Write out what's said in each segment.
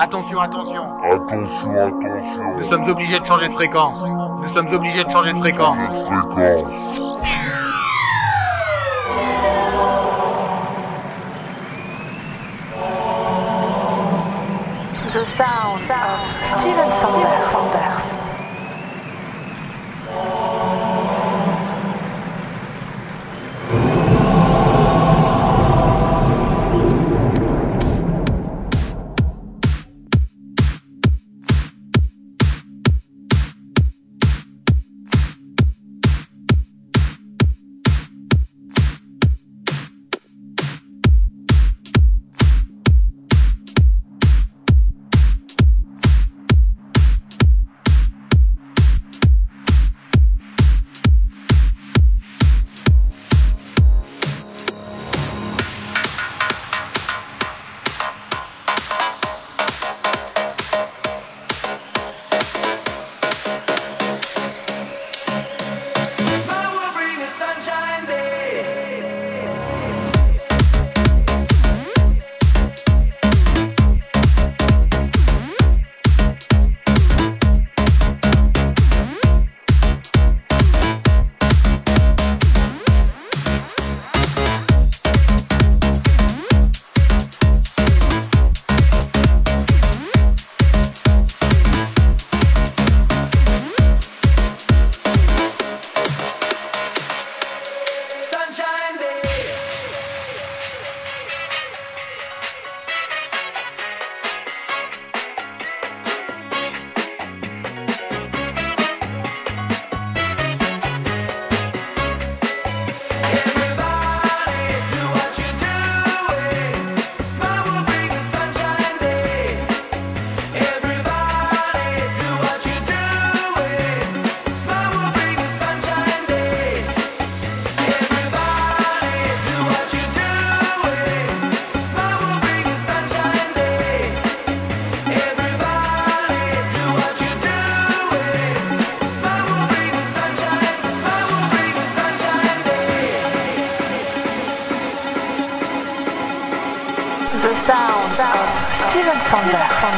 Attention, attention. Attention, attention. Nous sommes obligés de changer de fréquence. Nous sommes obligés de changer de fréquence. Fréquence. The sound of Steven Sanders.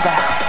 Back.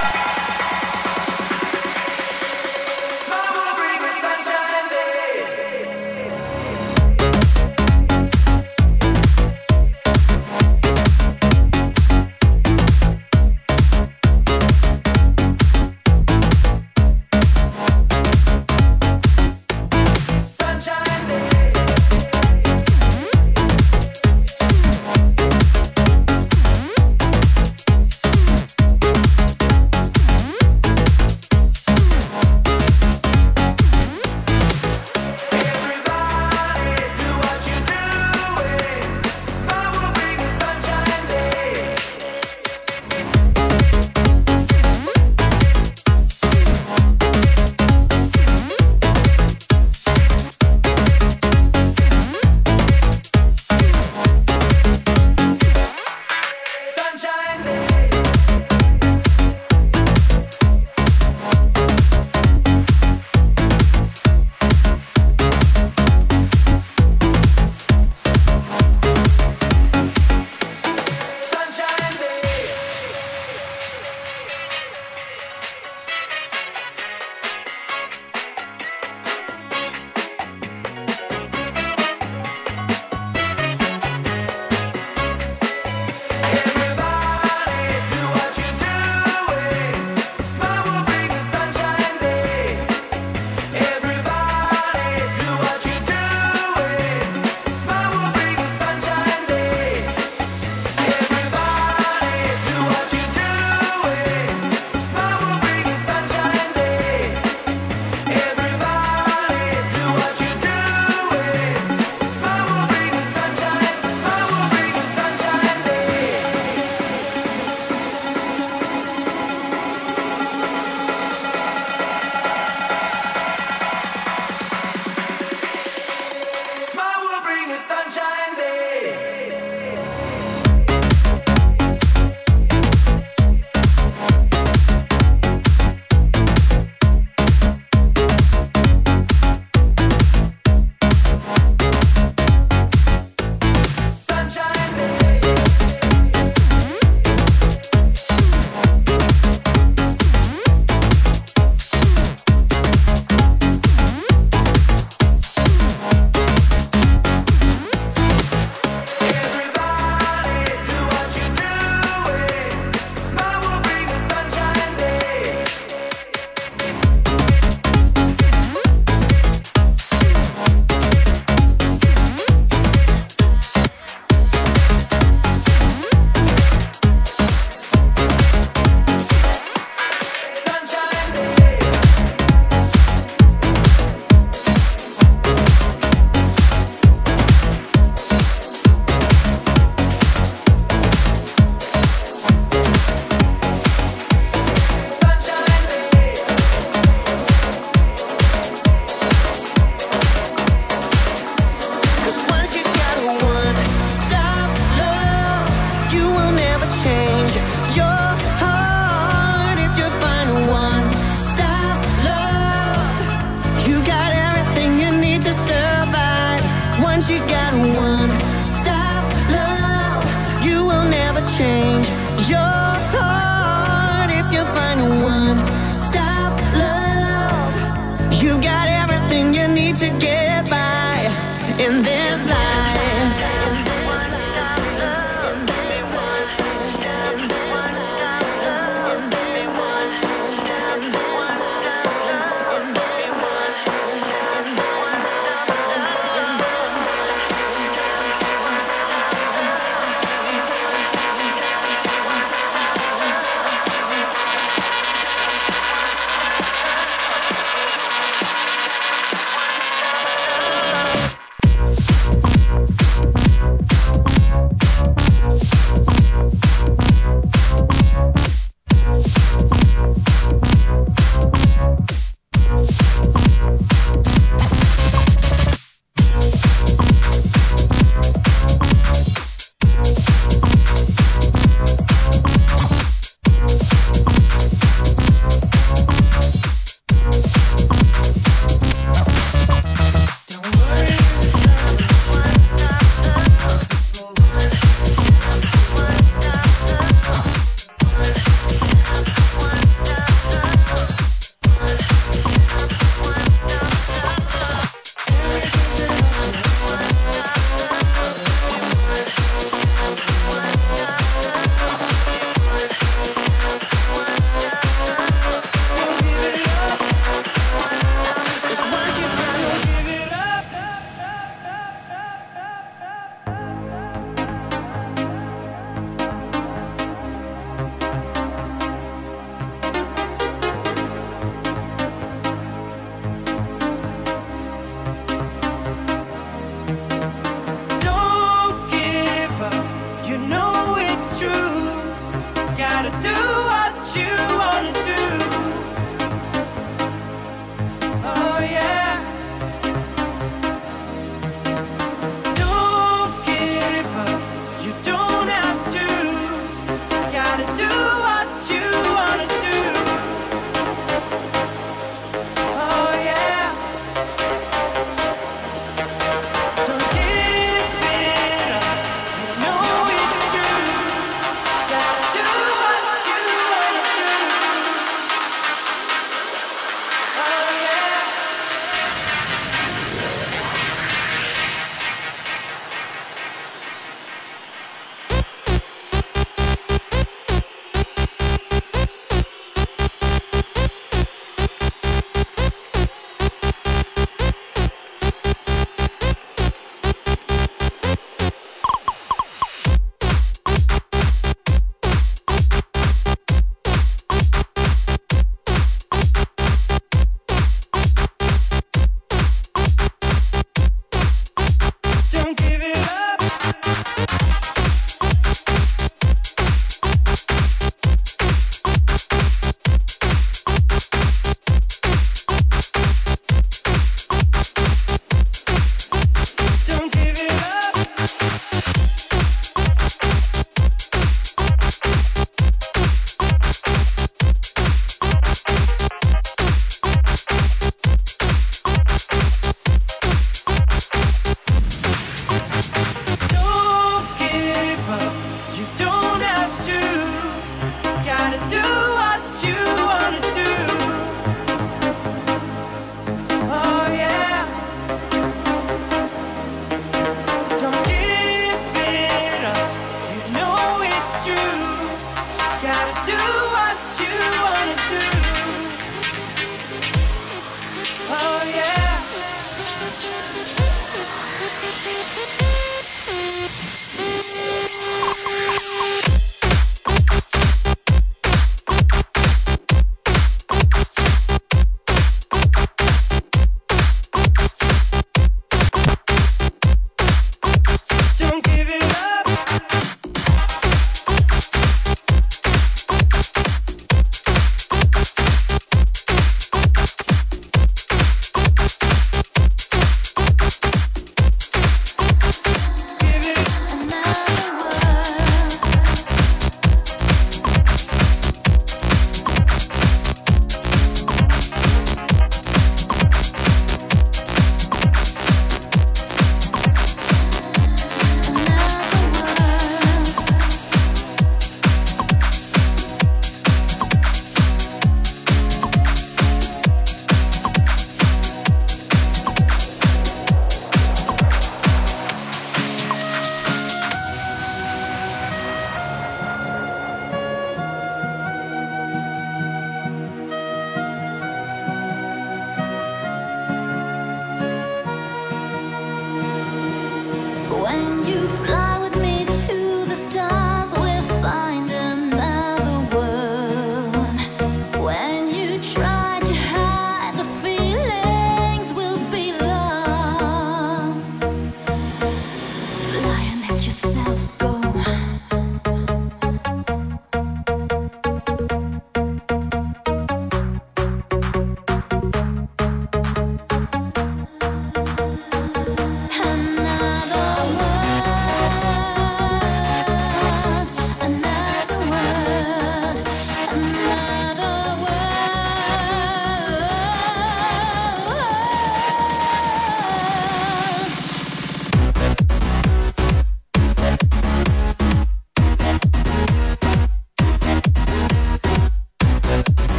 when you fly.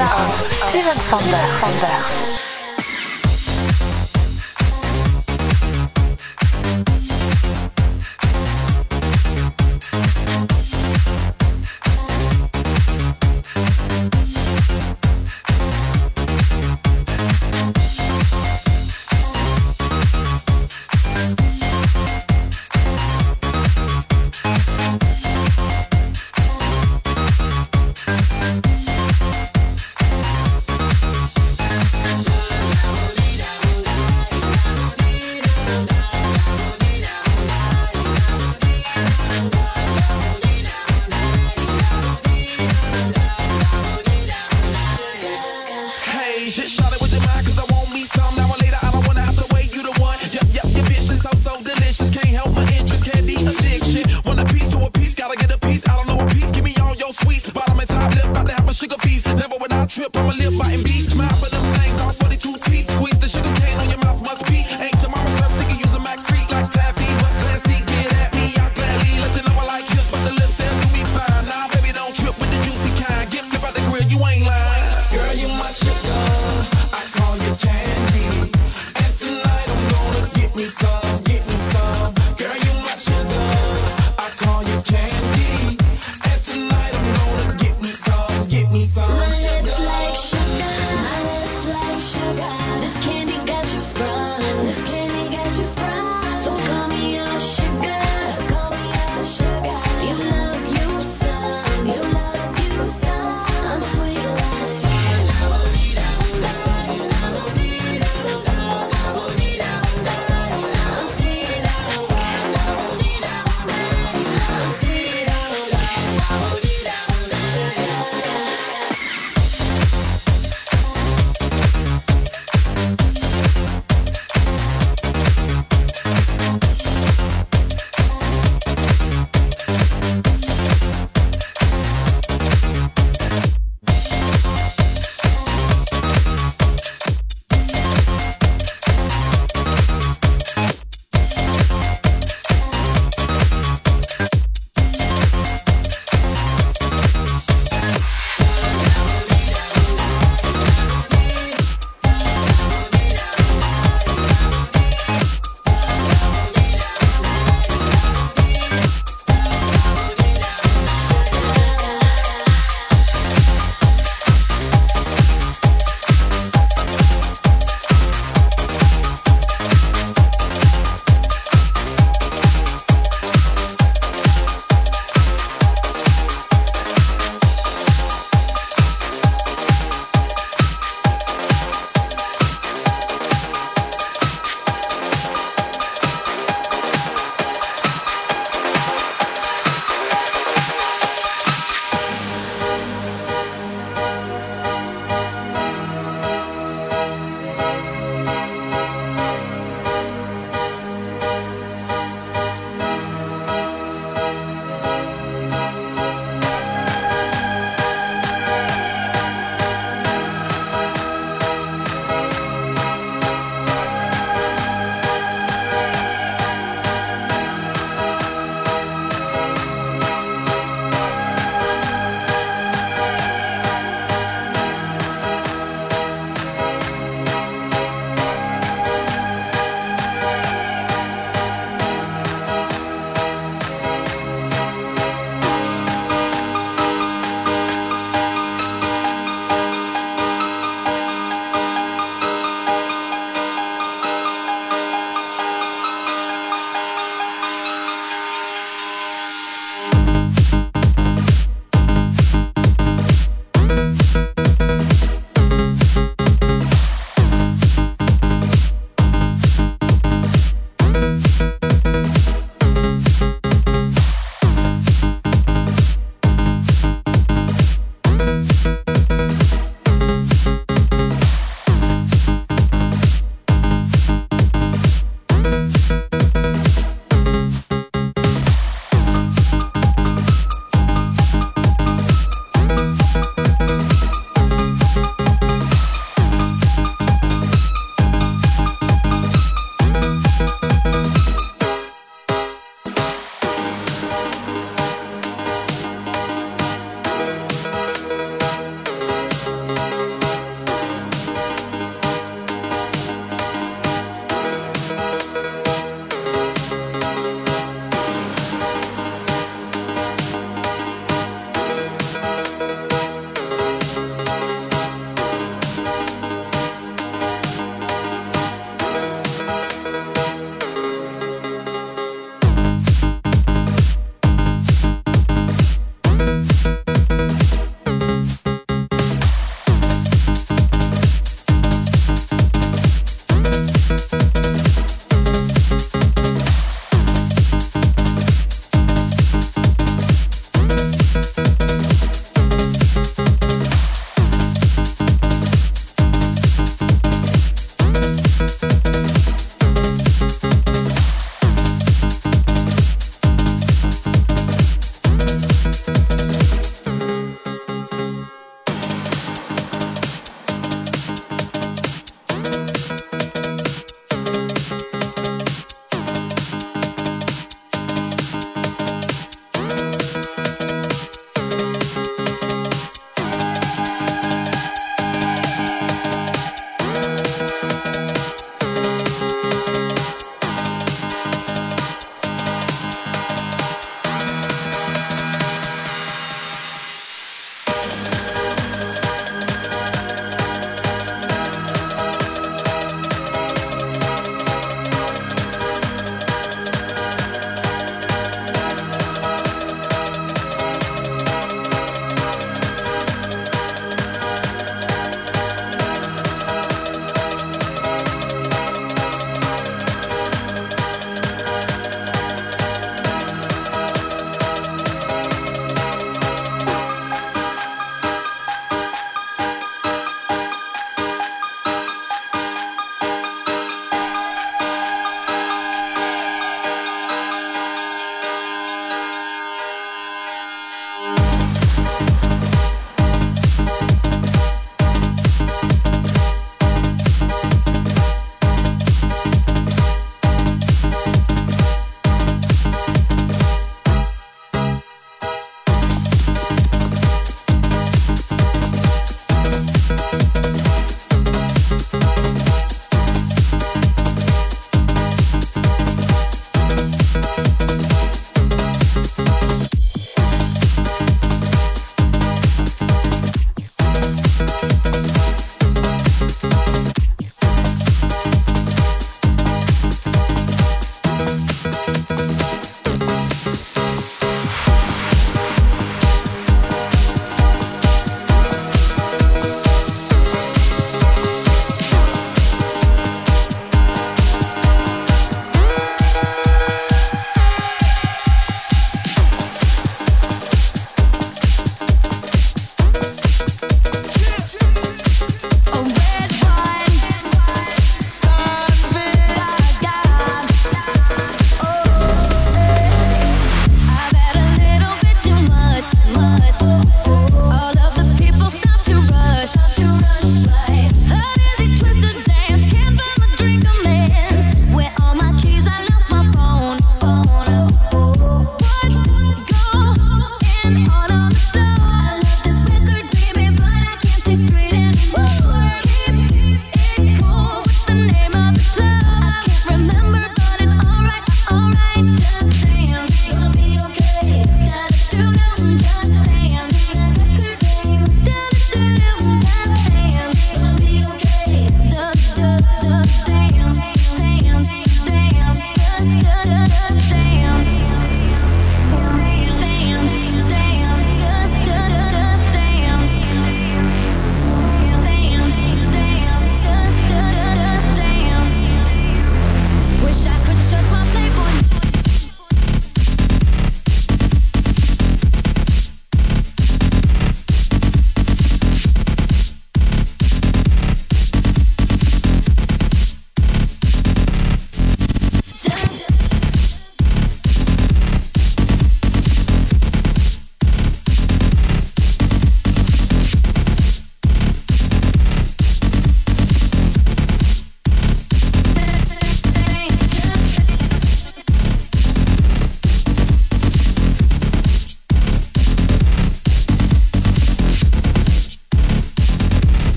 Sound of Steven Sanders.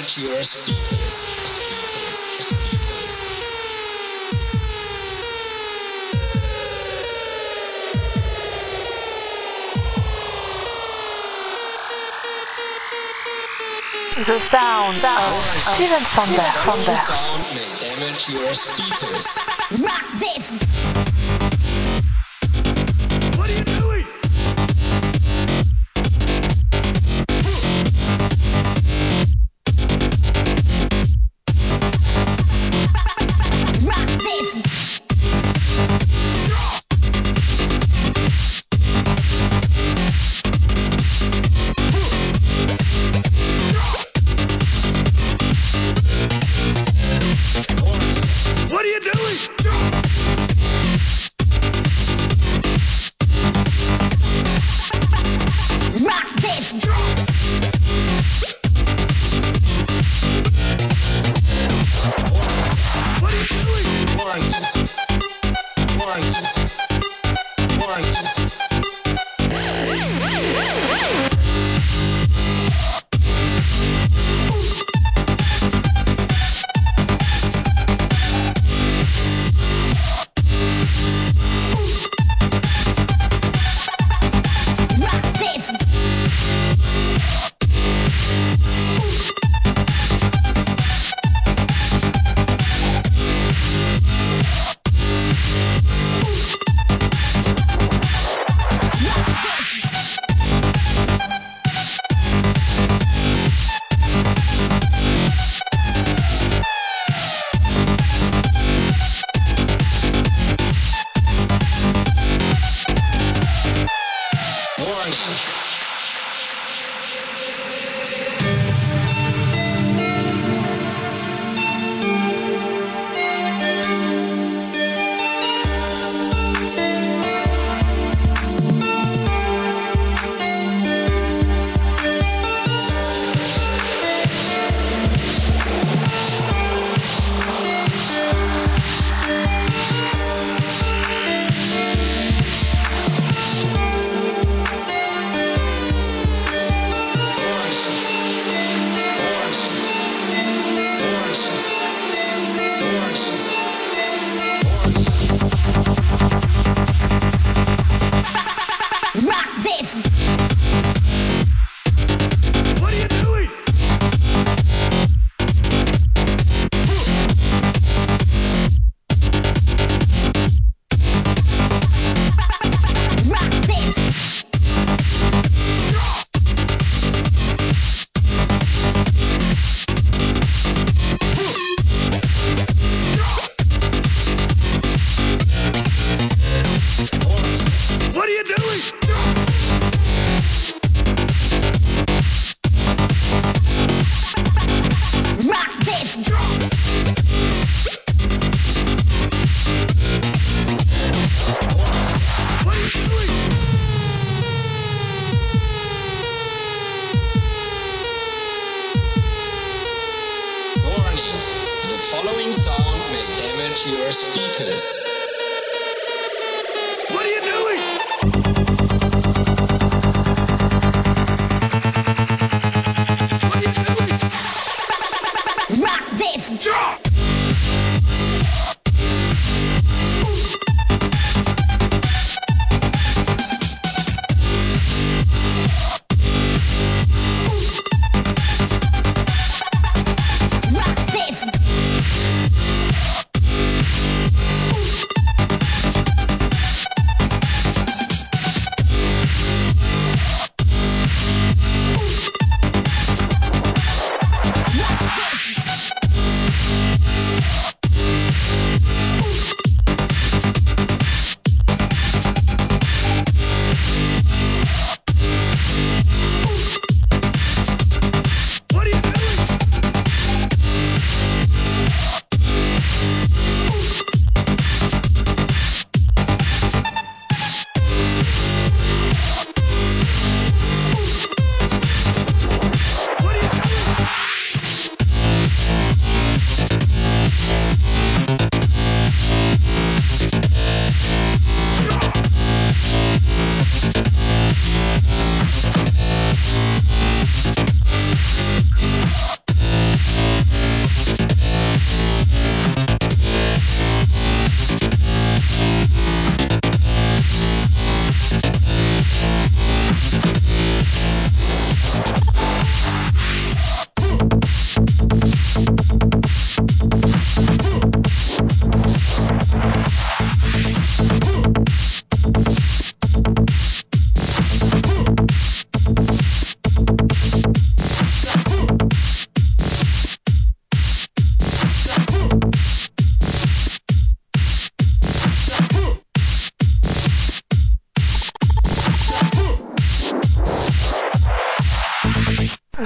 May damage your speakers. Speakers, speakers. The sound of Steven The following Sandberg. sound may damage your speakers. Warning.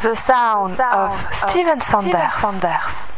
The sound, of Steven Sanders.